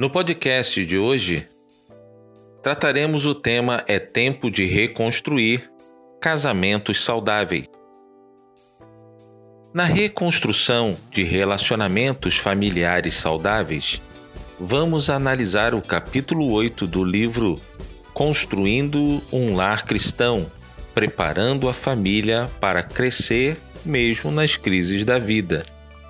No podcast de hoje, trataremos o tema É Tempo de Reconstruir Casamentos Saudáveis. Na reconstrução de relacionamentos familiares saudáveis, vamos analisar o capítulo 8 do livro Construindo um Lar Cristão Preparando a Família para Crescer mesmo nas crises da vida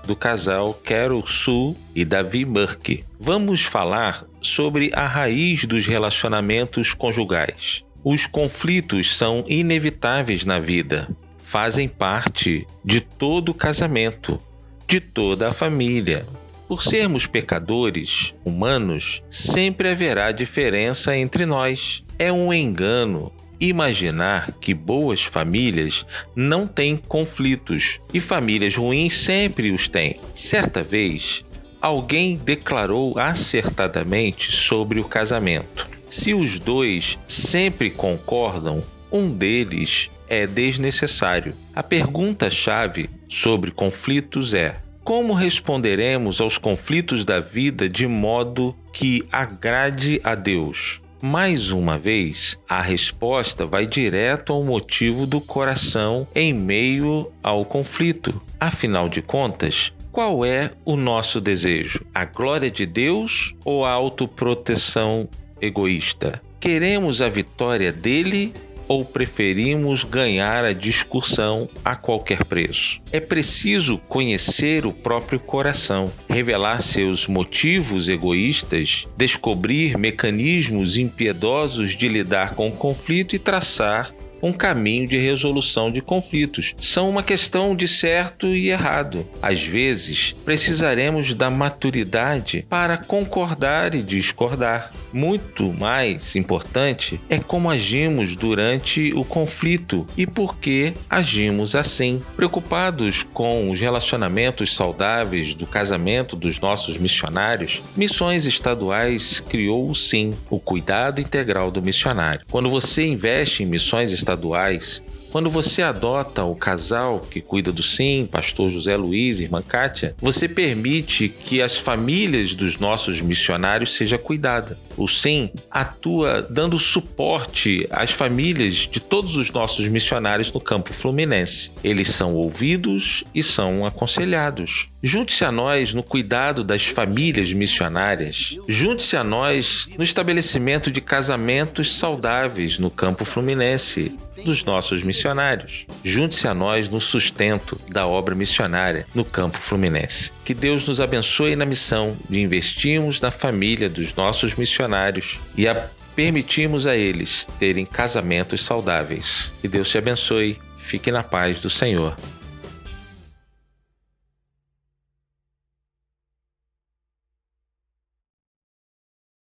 do casal Carol Sue e Davi Burke. Vamos falar sobre a raiz dos relacionamentos conjugais. Os conflitos são inevitáveis na vida, fazem parte de todo casamento, de toda a família. Por sermos pecadores humanos, sempre haverá diferença entre nós. É um engano imaginar que boas famílias não têm conflitos e famílias ruins sempre os têm. Certa vez, alguém declarou acertadamente sobre o casamento: se os dois sempre concordam, um deles é desnecessário. A pergunta-chave sobre conflitos é: como responderemos aos conflitos da vida de modo que agrade a Deus? Mais uma vez, a resposta vai direto ao motivo do coração em meio ao conflito. Afinal de contas, qual é o nosso desejo? A glória de Deus ou a autoproteção egoísta? Queremos a vitória dele ou preferimos ganhar a discussão a qualquer preço? É preciso conhecer o próprio coração, revelar seus motivos egoístas, descobrir mecanismos impiedosos de lidar com o conflito e traçar um caminho de resolução de conflitos. São uma questão de certo e errado. Às vezes, precisaremos da maturidade para concordar e discordar. Muito mais importante é como agimos durante o conflito e por que agimos assim. Preocupados com os relacionamentos saudáveis do casamento dos nossos missionários, Missões Estaduais criou sim o cuidado integral do missionário. Quando você investe em missões estaduais, estaduais, quando você adota o casal que cuida do SIM, pastor José Luiz e irmã Kátia, você permite que as famílias dos nossos missionários seja cuidada. O SIM atua dando suporte às famílias de todos os nossos missionários no campo fluminense. Eles são ouvidos e são aconselhados. Junte-se a nós no cuidado das famílias missionárias. Junte-se a nós no estabelecimento de casamentos saudáveis no campo fluminense dos nossos missionários. Junte-se a nós no sustento da obra missionária no campo fluminense. Que Deus nos abençoe na missão de investirmos na família dos nossos missionários e a permitirmos a eles terem casamentos saudáveis. Que Deus te abençoe. Fique na paz do Senhor.